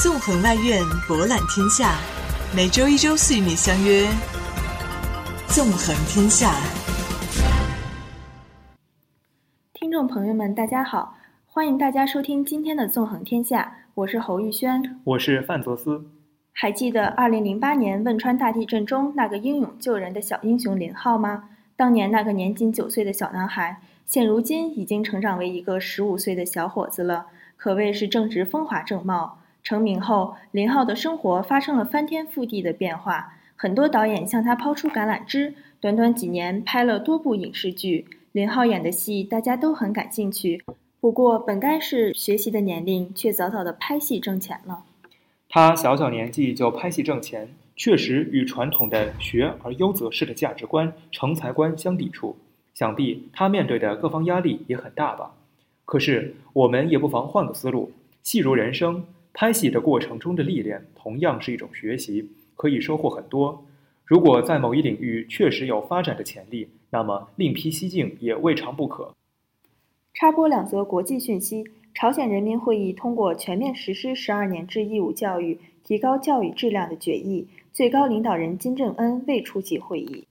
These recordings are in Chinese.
纵横外院，博览天下。每周一、周四与你相约《纵横天下》。听众朋友们，大家好，欢迎大家收听今天的《纵横天下》，我是侯玉轩，我是范泽斯。还记得二零零八年汶川大地震中那个英勇救人的小英雄林浩吗？当年那个年仅九岁的小男孩，现如今已经成长为一个十五岁的小伙子了，可谓是正值风华正茂。成名后，林浩的生活发生了翻天覆地的变化，很多导演向他抛出橄榄枝。短短几年，拍了多部影视剧，林浩演的戏大家都很感兴趣。不过，本该是学习的年龄，却早早的拍戏挣钱了。他小小年纪就拍戏挣钱，确实与传统的学而优则仕的价值观、成才观相抵触。想必他面对的各方压力也很大吧？可是，我们也不妨换个思路，戏如人生。拍戏的过程中的历练，同样是一种学习，可以收获很多。如果在某一领域确实有发展的潜力，那么另辟蹊径也未尝不可。插播两则国际讯息：朝鲜人民会议通过全面实施十二年制义务教育、提高教育质量的决议，最高领导人金正恩未出席会议。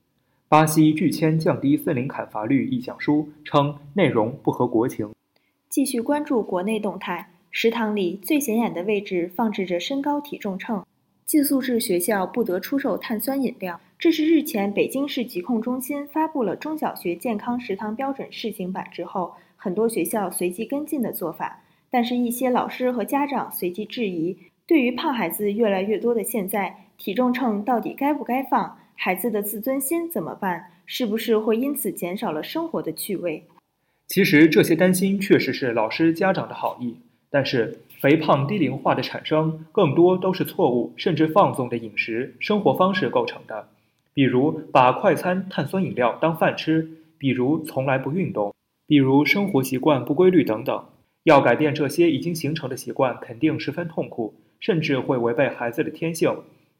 巴西拒签降低森林砍伐率意向书，称内容不合国情。继续关注国内动态。食堂里最显眼的位置放置着身高体重秤，寄宿制学校不得出售碳酸饮料。这是日前北京市疾控中心发布了中小学健康食堂标准试行版之后，很多学校随即跟进的做法。但是，一些老师和家长随即质疑：对于胖孩子越来越多的现在，体重秤到底该不该放？孩子的自尊心怎么办？是不是会因此减少了生活的趣味？其实，这些担心确实是老师家长的好意。但是，肥胖低龄化的产生更多都是错误甚至放纵的饮食生活方式构成的，比如把快餐碳酸饮料当饭吃，比如从来不运动，比如生活习惯不规律等等。要改变这些已经形成的习惯，肯定十分痛苦，甚至会违背孩子的天性。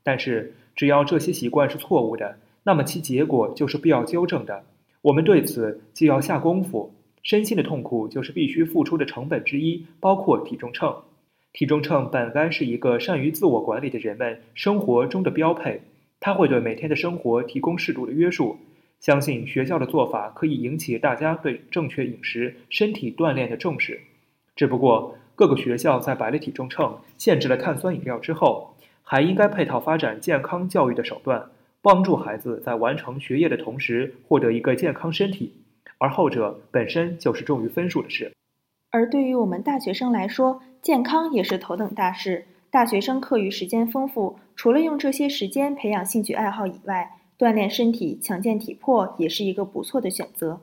但是，只要这些习惯是错误的，那么其结果就是必要纠正的。我们对此既要下功夫。身心的痛苦就是必须付出的成本之一，包括体重秤。体重秤本该是一个善于自我管理的人们生活中的标配，它会对每天的生活提供适度的约束。相信学校的做法可以引起大家对正确饮食、身体锻炼的重视。只不过，各个学校在摆了体重秤、限制了碳酸饮料之后，还应该配套发展健康教育的手段，帮助孩子在完成学业的同时获得一个健康身体。而后者本身就是重于分数的事，而对于我们大学生来说，健康也是头等大事。大学生课余时间丰富，除了用这些时间培养兴趣爱好以外，锻炼身体、强健体魄也是一个不错的选择。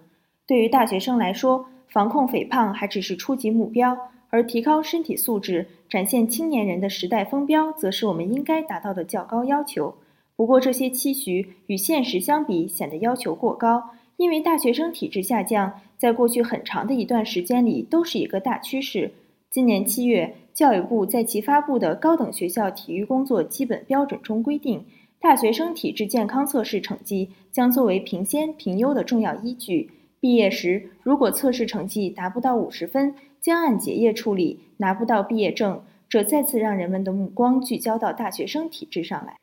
对于大学生来说，防控肥胖还只是初级目标，而提高身体素质、展现青年人的时代风标，则是我们应该达到的较高要求。不过，这些期许与现实相比，显得要求过高。因为大学生体质下降，在过去很长的一段时间里都是一个大趋势。今年七月，教育部在其发布的《高等学校体育工作基本标准》中规定，大学生体质健康测试成绩将作为评先评优的重要依据。毕业时，如果测试成绩达不到五十分，将按结业处理，拿不到毕业证。这再次让人们的目光聚焦到大学生体质上来。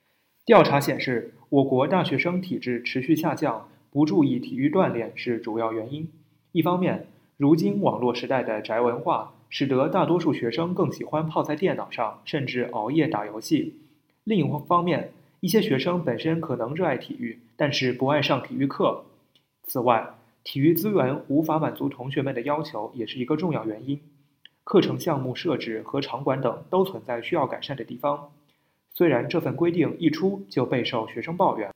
调查显示，我国大学生体质持续下降。不注意体育锻炼是主要原因。一方面，如今网络时代的宅文化使得大多数学生更喜欢泡在电脑上，甚至熬夜打游戏；另一方面，一些学生本身可能热爱体育，但是不爱上体育课。此外，体育资源无法满足同学们的要求，也是一个重要原因。课程项目设置和场馆等都存在需要改善的地方。虽然这份规定一出就备受学生抱怨。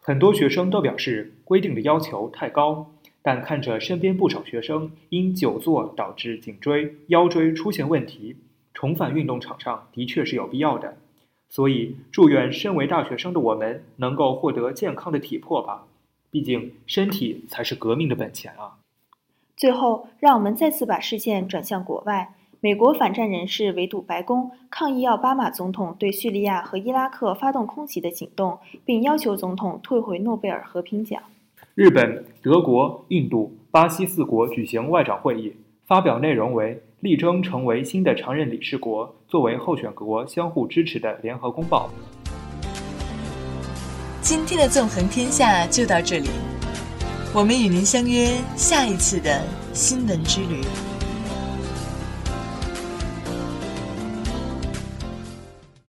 很多学生都表示规定的要求太高，但看着身边不少学生因久坐导致颈椎、腰椎出现问题，重返运动场上的确是有必要的。所以，祝愿身为大学生的我们能够获得健康的体魄吧，毕竟身体才是革命的本钱啊！最后，让我们再次把视线转向国外。美国反战人士围堵白宫，抗议奥巴马总统对叙利亚和伊拉克发动空袭的行动，并要求总统退回诺贝尔和平奖。日本、德国、印度、巴西四国举行外长会议，发表内容为力争成为新的常任理事国，作为候选国相互支持的联合公报。今天的纵横天下就到这里，我们与您相约下一次的新闻之旅。